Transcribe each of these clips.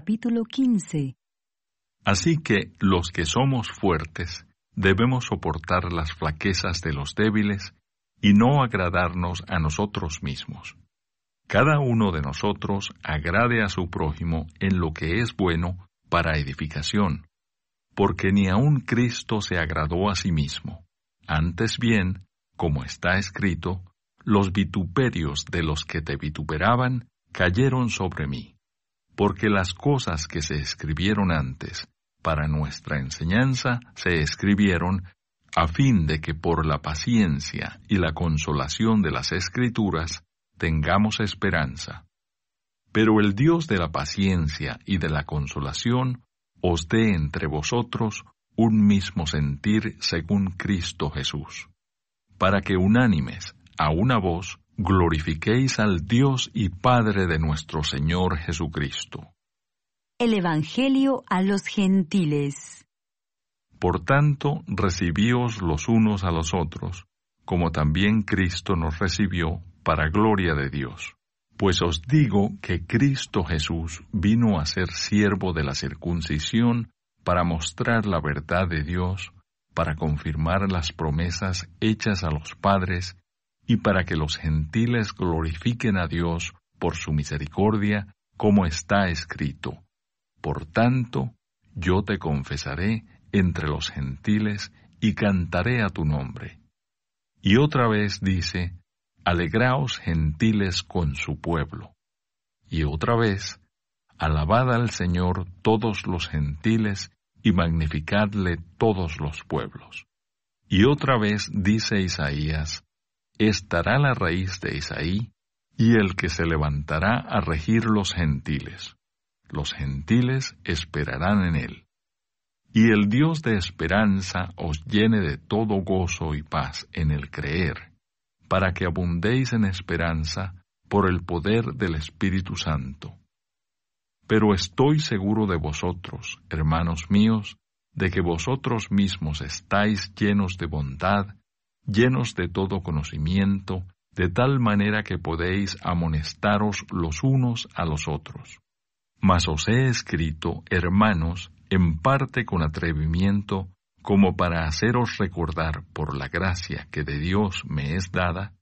capítulo 15. Así que los que somos fuertes debemos soportar las flaquezas de los débiles y no agradarnos a nosotros mismos. Cada uno de nosotros agrade a su prójimo en lo que es bueno para edificación, porque ni aun Cristo se agradó a sí mismo. Antes bien, como está escrito, los vituperios de los que te vituperaban cayeron sobre mí, porque las cosas que se escribieron antes para nuestra enseñanza se escribieron a fin de que por la paciencia y la consolación de las escrituras tengamos esperanza. Pero el Dios de la paciencia y de la consolación os dé entre vosotros un mismo sentir según Cristo Jesús, para que unánimes a una voz glorifiquéis al Dios y Padre de nuestro Señor Jesucristo. El Evangelio a los gentiles. Por tanto, recibíos los unos a los otros, como también Cristo nos recibió para gloria de Dios. Pues os digo que Cristo Jesús vino a ser siervo de la circuncisión para mostrar la verdad de Dios, para confirmar las promesas hechas a los padres y para que los gentiles glorifiquen a Dios por su misericordia, como está escrito. Por tanto, yo te confesaré entre los gentiles y cantaré a tu nombre. Y otra vez dice, Alegraos gentiles con su pueblo. Y otra vez, Alabad al Señor todos los gentiles y magnificadle todos los pueblos. Y otra vez dice Isaías, Estará la raíz de Isaí y el que se levantará a regir los gentiles. Los gentiles esperarán en él. Y el Dios de esperanza os llene de todo gozo y paz en el creer para que abundéis en esperanza por el poder del Espíritu Santo. Pero estoy seguro de vosotros, hermanos míos, de que vosotros mismos estáis llenos de bondad, llenos de todo conocimiento, de tal manera que podéis amonestaros los unos a los otros. Mas os he escrito, hermanos, en parte con atrevimiento, como para haceros recordar por la gracia que de Dios me es dada,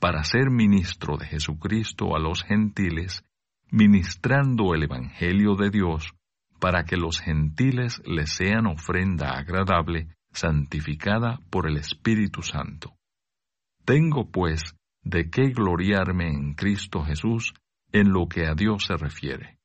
para ser ministro de Jesucristo a los gentiles, ministrando el Evangelio de Dios, para que los gentiles le sean ofrenda agradable, santificada por el Espíritu Santo. Tengo, pues, de qué gloriarme en Cristo Jesús en lo que a Dios se refiere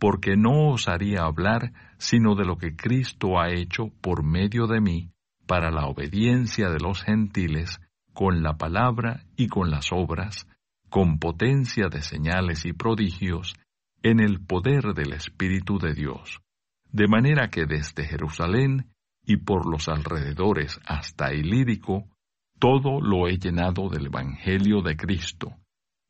porque no osaría hablar sino de lo que Cristo ha hecho por medio de mí para la obediencia de los gentiles, con la palabra y con las obras, con potencia de señales y prodigios, en el poder del Espíritu de Dios, de manera que desde Jerusalén y por los alrededores hasta Ilírico, todo lo he llenado del Evangelio de Cristo,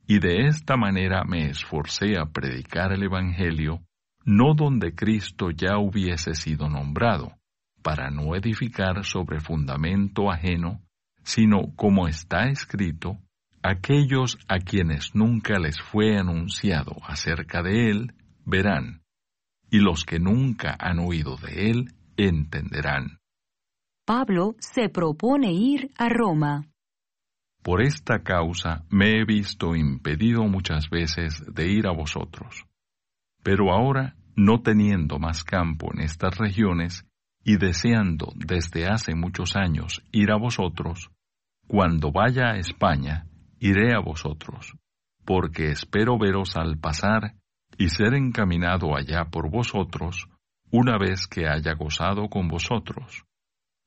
y de esta manera me esforcé a predicar el Evangelio, no donde Cristo ya hubiese sido nombrado, para no edificar sobre fundamento ajeno, sino como está escrito, aquellos a quienes nunca les fue anunciado acerca de él, verán, y los que nunca han oído de él, entenderán. Pablo se propone ir a Roma. Por esta causa me he visto impedido muchas veces de ir a vosotros. Pero ahora, no teniendo más campo en estas regiones, y deseando desde hace muchos años ir a vosotros, cuando vaya a España, iré a vosotros, porque espero veros al pasar y ser encaminado allá por vosotros, una vez que haya gozado con vosotros.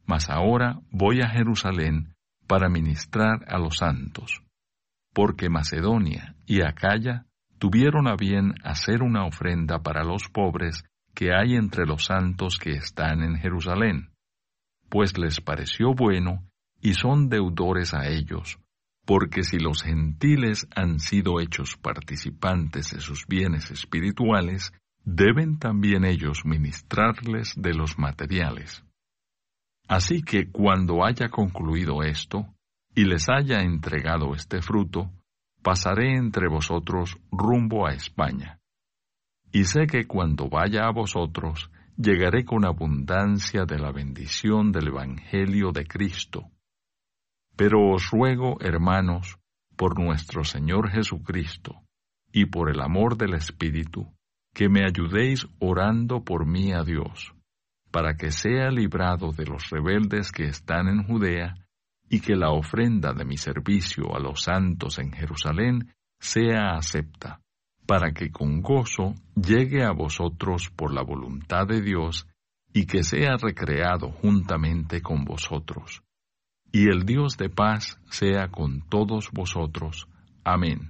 Mas ahora voy a Jerusalén para ministrar a los santos, porque Macedonia y Acaya tuvieron a bien hacer una ofrenda para los pobres que hay entre los santos que están en Jerusalén, pues les pareció bueno y son deudores a ellos, porque si los gentiles han sido hechos participantes de sus bienes espirituales, deben también ellos ministrarles de los materiales. Así que cuando haya concluido esto, y les haya entregado este fruto, pasaré entre vosotros rumbo a España. Y sé que cuando vaya a vosotros, llegaré con abundancia de la bendición del Evangelio de Cristo. Pero os ruego, hermanos, por nuestro Señor Jesucristo, y por el amor del Espíritu, que me ayudéis orando por mí a Dios, para que sea librado de los rebeldes que están en Judea, y que la ofrenda de mi servicio a los santos en Jerusalén sea acepta, para que con gozo llegue a vosotros por la voluntad de Dios, y que sea recreado juntamente con vosotros. Y el Dios de paz sea con todos vosotros. Amén.